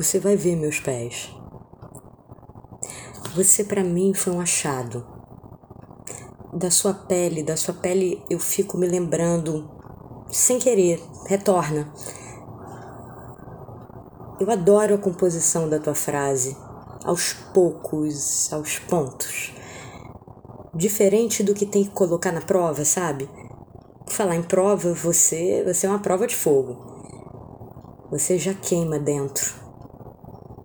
Você vai ver meus pés. Você para mim foi um achado. Da sua pele, da sua pele eu fico me lembrando sem querer, retorna. Eu adoro a composição da tua frase, aos poucos, aos pontos. Diferente do que tem que colocar na prova, sabe? Falar em prova, você, você é uma prova de fogo. Você já queima dentro,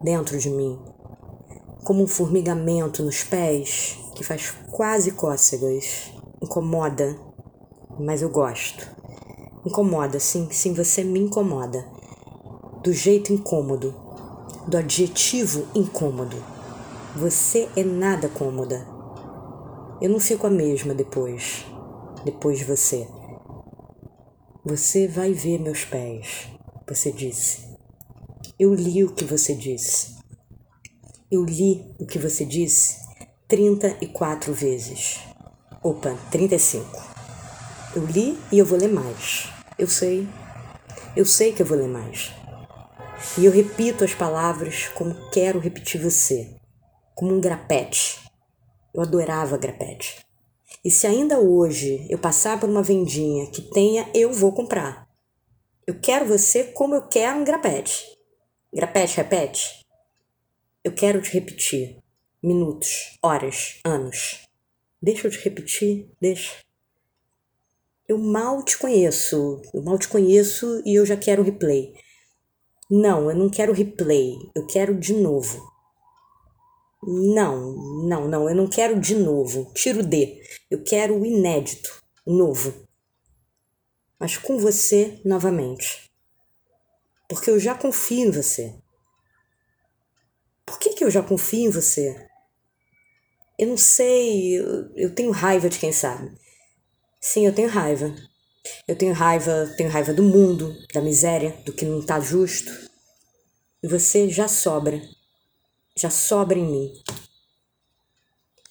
dentro de mim, como um formigamento nos pés que faz quase cócegas. Incomoda, mas eu gosto. Incomoda, sim, sim, você me incomoda. Do jeito incômodo, do adjetivo incômodo. Você é nada cômoda. Eu não fico a mesma depois, depois de você. Você vai ver meus pés você disse. Eu li o que você disse. Eu li o que você disse 34 vezes. Opa, 35. Eu li e eu vou ler mais. Eu sei. Eu sei que eu vou ler mais. E eu repito as palavras como quero repetir você, como um grapete. Eu adorava grapete. E se ainda hoje eu passar por uma vendinha que tenha, eu vou comprar. Eu quero você como eu quero um grapete. Grapete, repete. Eu quero te repetir. Minutos, horas, anos. Deixa eu te repetir, deixa. Eu mal te conheço, eu mal te conheço e eu já quero replay. Não, eu não quero replay, eu quero de novo. Não, não, não, eu não quero de novo. Tiro D. Eu quero o inédito, novo mas com você novamente. Porque eu já confio em você. Por que, que eu já confio em você? Eu não sei, eu, eu tenho raiva de quem sabe. Sim, eu tenho raiva. Eu tenho raiva, tenho raiva do mundo, da miséria, do que não tá justo. E você já sobra. Já sobra em mim.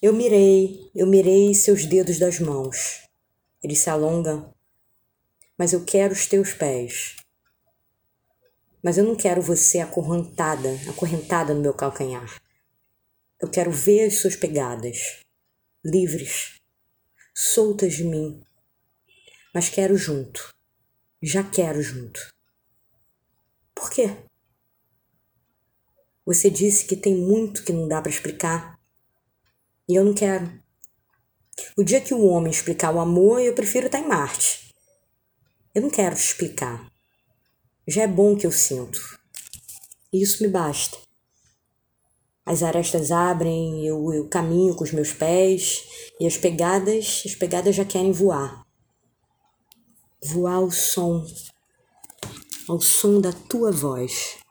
Eu mirei, eu mirei seus dedos das mãos. Eles se alongam mas eu quero os teus pés. Mas eu não quero você acorrentada, acorrentada no meu calcanhar. Eu quero ver as suas pegadas, livres, soltas de mim. Mas quero junto. Já quero junto. Por quê? Você disse que tem muito que não dá para explicar. E eu não quero. O dia que o homem explicar o amor, eu prefiro estar em Marte. Eu não quero te explicar. Já é bom que eu sinto. E isso me basta. As arestas abrem, eu, eu caminho com os meus pés e as pegadas, as pegadas já querem voar. Voar ao som, ao som da tua voz.